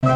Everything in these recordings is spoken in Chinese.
各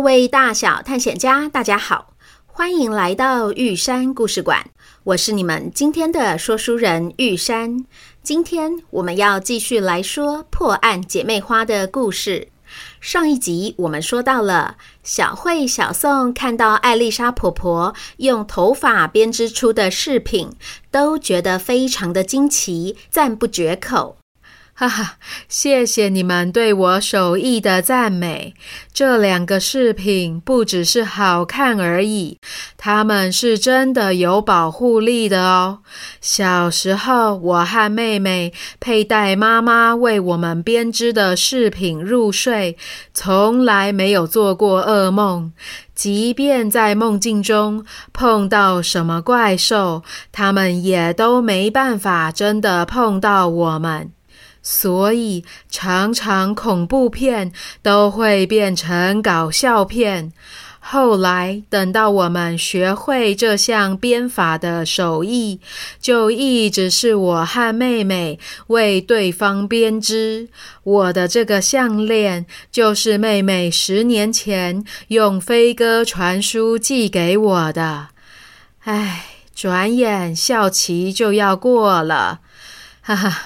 位大小探险家，大家好，欢迎来到玉山故事馆。我是你们今天的说书人玉山。今天我们要继续来说破案姐妹花的故事。上一集我们说到了小慧、小宋看到艾丽莎婆婆用头发编织出的饰品，都觉得非常的惊奇，赞不绝口。哈哈，谢谢你们对我手艺的赞美。这两个饰品不只是好看而已，它们是真的有保护力的哦。小时候，我和妹妹佩戴妈妈为我们编织的饰品入睡，从来没有做过噩梦。即便在梦境中碰到什么怪兽，他们也都没办法真的碰到我们。所以，常常恐怖片都会变成搞笑片。后来，等到我们学会这项编法的手艺，就一直是我和妹妹为对方编织。我的这个项链，就是妹妹十年前用飞鸽传书寄给我的。唉，转眼校期就要过了，哈哈。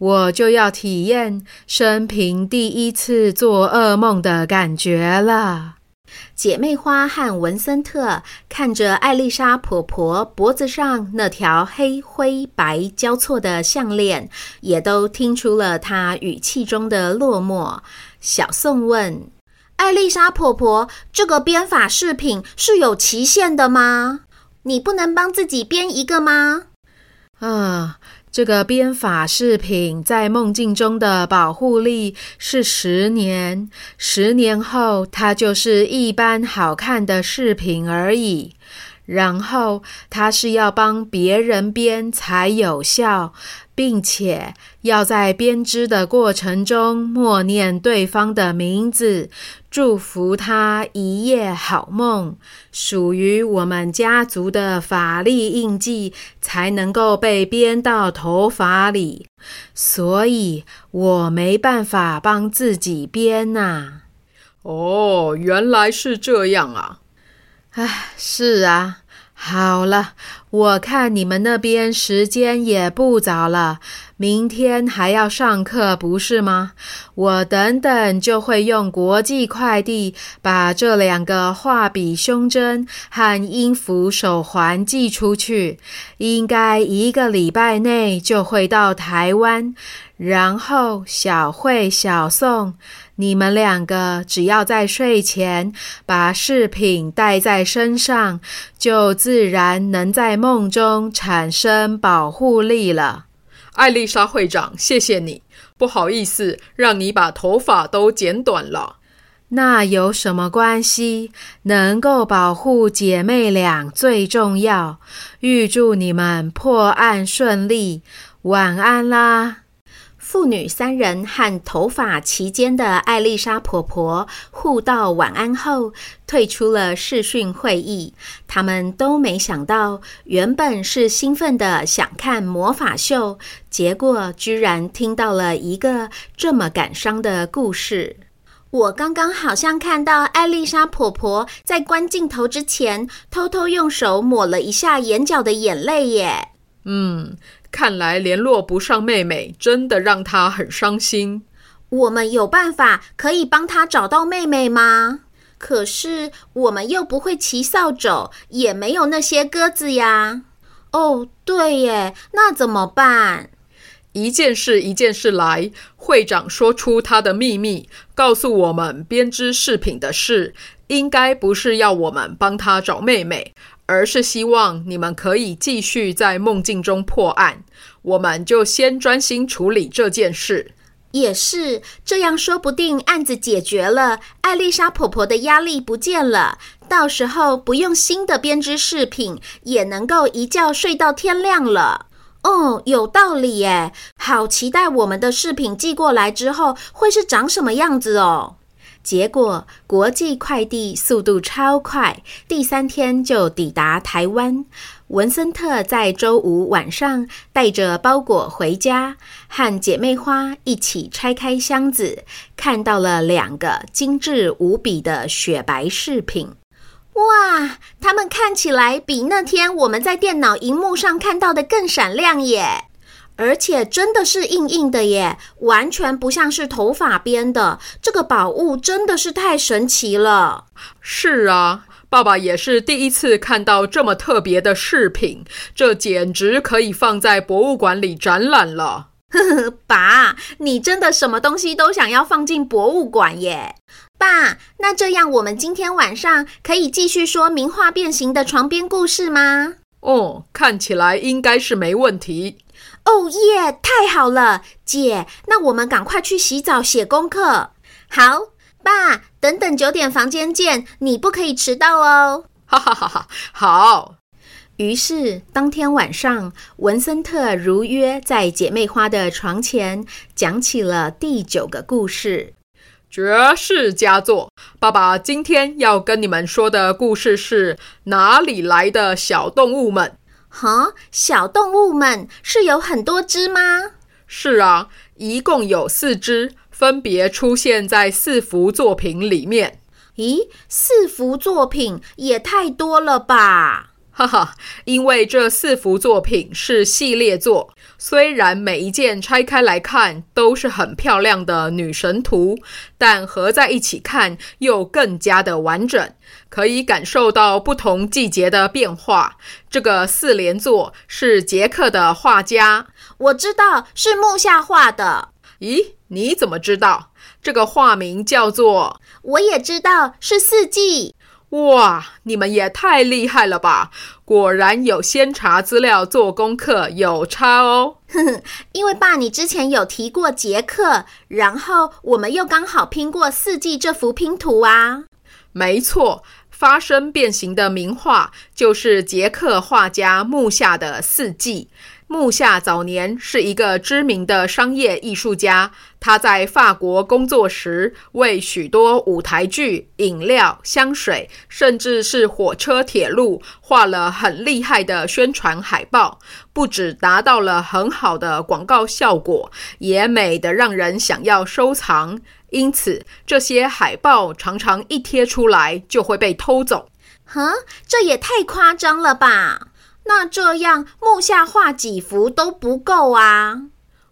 我就要体验生平第一次做噩梦的感觉了。姐妹花和文森特看着艾丽莎婆婆脖子上那条黑灰白交错的项链，也都听出了她语气中的落寞。小宋问：“艾丽莎婆婆，这个编法饰品是有期限的吗？你不能帮自己编一个吗？”啊。这个编法饰品在梦境中的保护力是十年，十年后它就是一般好看的饰品而已。然后它是要帮别人编才有效，并且要在编织的过程中默念对方的名字，祝福他一夜好梦。属于我们家族的法力印记才能够被编到头发里，所以我没办法帮自己编呐。哦，原来是这样啊。唉，是啊。好了，我看你们那边时间也不早了，明天还要上课，不是吗？我等等就会用国际快递把这两个画笔胸针和音符手环寄出去，应该一个礼拜内就会到台湾。然后小慧、小宋。你们两个只要在睡前把饰品带在身上，就自然能在梦中产生保护力了。艾丽莎会长，谢谢你。不好意思，让你把头发都剪短了。那有什么关系？能够保护姐妹俩最重要。预祝你们破案顺利。晚安啦。父女三人和头发齐肩的艾丽莎婆婆互道晚安后，退出了视讯会议。他们都没想到，原本是兴奋的想看魔法秀，结果居然听到了一个这么感伤的故事。我刚刚好像看到艾丽莎婆婆在关镜头之前，偷偷用手抹了一下眼角的眼泪耶。嗯。看来联络不上妹妹，真的让她很伤心。我们有办法可以帮她找到妹妹吗？可是我们又不会骑扫帚，也没有那些鸽子呀。哦，对耶，那怎么办？一件事一件事来。会长说出他的秘密，告诉我们编织饰品的事，应该不是要我们帮他找妹妹，而是希望你们可以继续在梦境中破案。我们就先专心处理这件事。也是这样，说不定案子解决了，艾丽莎婆婆的压力不见了，到时候不用新的编织饰品，也能够一觉睡到天亮了。哦，有道理耶！好期待我们的饰品寄过来之后会是长什么样子哦。结果国际快递速度超快，第三天就抵达台湾。文森特在周五晚上带着包裹回家，和姐妹花一起拆开箱子，看到了两个精致无比的雪白饰品。哇，它们看起来比那天我们在电脑荧幕上看到的更闪亮耶！而且真的是硬硬的耶，完全不像是头发编的。这个宝物真的是太神奇了。是啊，爸爸也是第一次看到这么特别的饰品，这简直可以放在博物馆里展览了。呵呵，爸，你真的什么东西都想要放进博物馆耶？爸，那这样我们今天晚上可以继续说名画变形的床边故事吗？哦，看起来应该是没问题。哦耶，太好了，姐，那我们赶快去洗澡写功课。好，爸，等等九点房间见，你不可以迟到哦。哈哈哈哈，好。于是当天晚上，文森特如约在姐妹花的床前讲起了第九个故事——绝世佳作。爸爸今天要跟你们说的故事是哪里来的小动物们？哈，小动物们是有很多只吗？是啊，一共有四只，分别出现在四幅作品里面。咦，四幅作品也太多了吧？哈哈，因为这四幅作品是系列作，虽然每一件拆开来看都是很漂亮的女神图，但合在一起看又更加的完整。可以感受到不同季节的变化。这个四连作是捷克的画家，我知道是木下画的。咦，你怎么知道？这个画名叫做……我也知道是四季。哇，你们也太厉害了吧！果然有先查资料做功课，有差哦。呵呵，因为爸，你之前有提过捷克，然后我们又刚好拼过四季这幅拼图啊。没错。发生变形的名画就是捷克画家木下的《四季》。木下早年是一个知名的商业艺术家，他在法国工作时，为许多舞台剧、饮料、香水，甚至是火车、铁路画了很厉害的宣传海报，不止达到了很好的广告效果，也美得让人想要收藏。因此，这些海报常常一贴出来就会被偷走。哼，这也太夸张了吧？那这样木下画几幅都不够啊？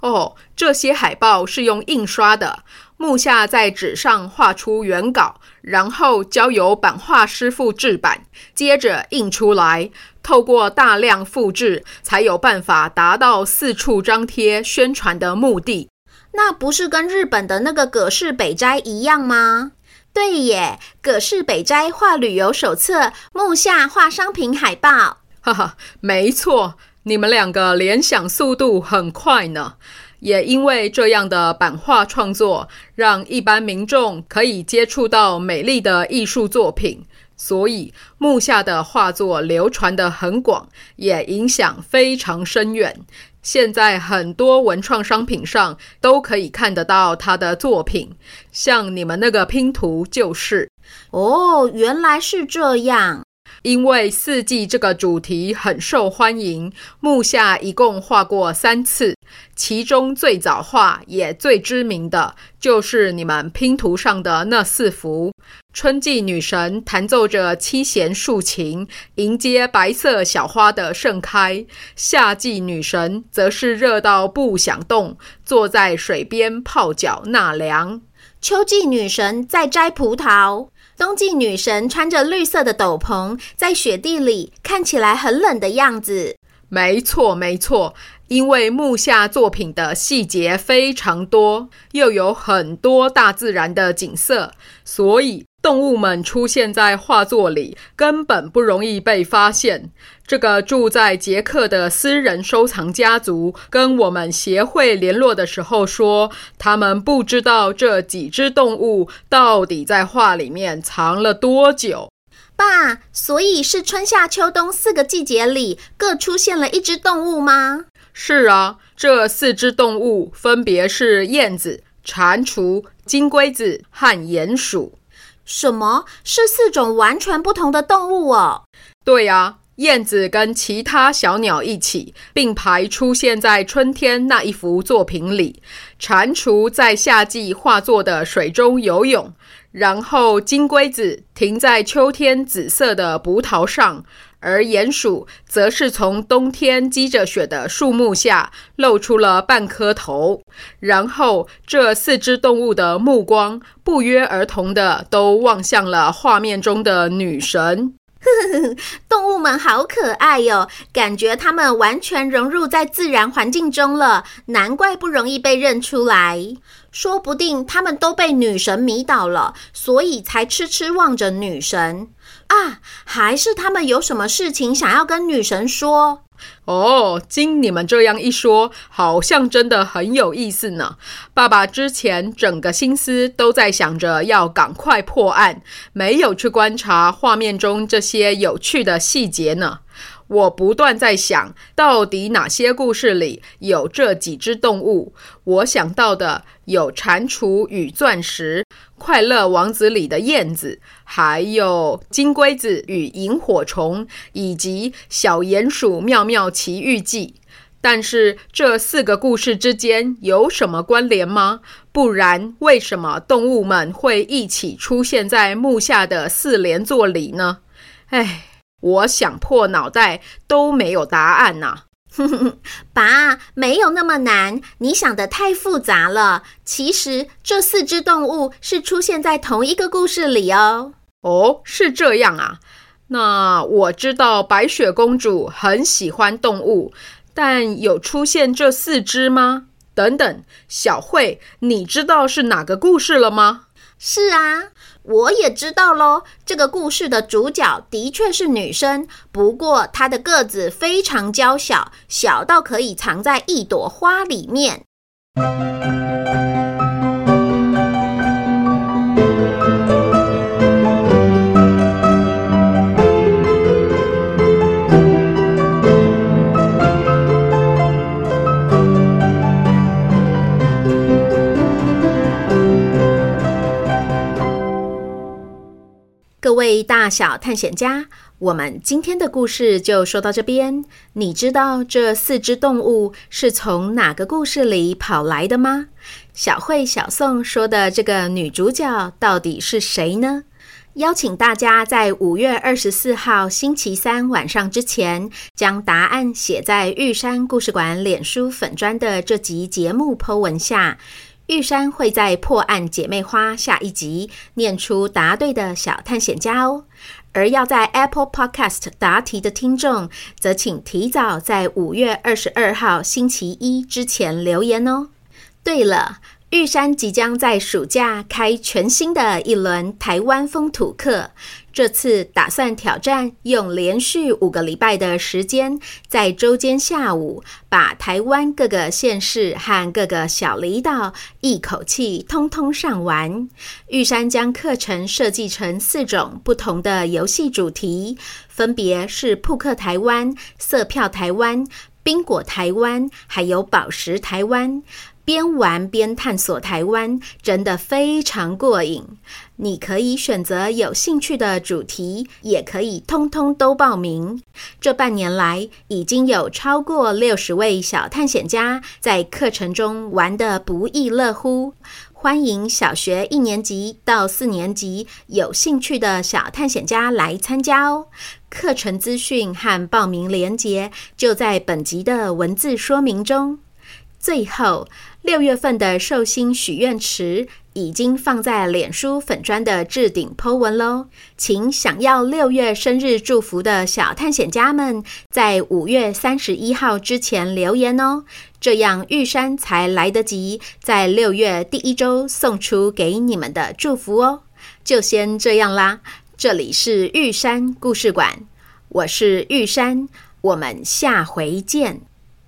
哦，这些海报是用印刷的。木下在纸上画出原稿，然后交由版画师傅制版，接着印出来。透过大量复制，才有办法达到四处张贴宣传的目的。那不是跟日本的那个葛饰北斋一样吗？对耶，葛饰北斋画旅游手册，木下画商品海报。哈哈，没错，你们两个联想速度很快呢。也因为这样的版画创作，让一般民众可以接触到美丽的艺术作品，所以木下的画作流传的很广，也影响非常深远。现在很多文创商品上都可以看得到他的作品，像你们那个拼图就是。哦，原来是这样。因为四季这个主题很受欢迎，木下一共画过三次，其中最早画也最知名的就是你们拼图上的那四幅。春季女神弹奏着七弦竖琴，迎接白色小花的盛开；夏季女神则是热到不想动，坐在水边泡脚纳凉；秋季女神在摘葡萄；冬季女神穿着绿色的斗篷，在雪地里看起来很冷的样子。没错，没错。因为木下作品的细节非常多，又有很多大自然的景色，所以动物们出现在画作里根本不容易被发现。这个住在捷克的私人收藏家族跟我们协会联络的时候说，他们不知道这几只动物到底在画里面藏了多久。爸，所以是春夏秋冬四个季节里各出现了一只动物吗？是啊，这四只动物分别是燕子、蟾蜍、金龟子和鼹鼠。什么？是四种完全不同的动物哦？对呀，燕子跟其他小鸟一起并排出现在春天那一幅作品里，蟾蜍在夏季画作的水中游泳，然后金龟子停在秋天紫色的葡萄上。而鼹鼠则是从冬天积着雪的树木下露出了半颗头，然后这四只动物的目光不约而同地都望向了画面中的女神。动物们好可爱哟，感觉它们完全融入在自然环境中了，难怪不容易被认出来。说不定它们都被女神迷倒了，所以才痴痴望着女神。啊，还是他们有什么事情想要跟女神说？哦，经你们这样一说，好像真的很有意思呢。爸爸之前整个心思都在想着要赶快破案，没有去观察画面中这些有趣的细节呢。我不断在想，到底哪些故事里有这几只动物？我想到的有《蟾蜍与钻石》、《快乐王子》里的燕子，还有《金龟子与萤火虫》，以及《小鼹鼠妙妙奇遇记》。但是这四个故事之间有什么关联吗？不然，为什么动物们会一起出现在木下的四连作里呢？唉。我想破脑袋都没有答案呐！爸，没有那么难，你想的太复杂了。其实这四只动物是出现在同一个故事里哦。哦，是这样啊。那我知道白雪公主很喜欢动物，但有出现这四只吗？等等，小慧，你知道是哪个故事了吗？是啊。我也知道喽，这个故事的主角的确是女生，不过她的个子非常娇小，小到可以藏在一朵花里面。小探险家，我们今天的故事就说到这边。你知道这四只动物是从哪个故事里跑来的吗？小慧、小宋说的这个女主角到底是谁呢？邀请大家在五月二十四号星期三晚上之前，将答案写在玉山故事馆脸书粉砖的这集节目 po 文下。玉山会在破案姐妹花下一集念出答对的小探险家哦，而要在 Apple Podcast 答题的听众，则请提早在五月二十二号星期一之前留言哦。对了。玉山即将在暑假开全新的一轮台湾风土课，这次打算挑战用连续五个礼拜的时间，在周间下午把台湾各个县市和各个小离岛一口气通通上完。玉山将课程设计成四种不同的游戏主题，分别是扑克台湾、色票台湾、宾果台湾，还有宝石台湾。边玩边探索台湾，真的非常过瘾。你可以选择有兴趣的主题，也可以通通都报名。这半年来，已经有超过六十位小探险家在课程中玩得不亦乐乎。欢迎小学一年级到四年级有兴趣的小探险家来参加哦。课程资讯和报名链接就在本集的文字说明中。最后。六月份的寿星许愿池已经放在脸书粉砖的置顶 po 文喽，请想要六月生日祝福的小探险家们，在五月三十一号之前留言哦，这样玉山才来得及在六月第一周送出给你们的祝福哦。就先这样啦，这里是玉山故事馆，我是玉山，我们下回见。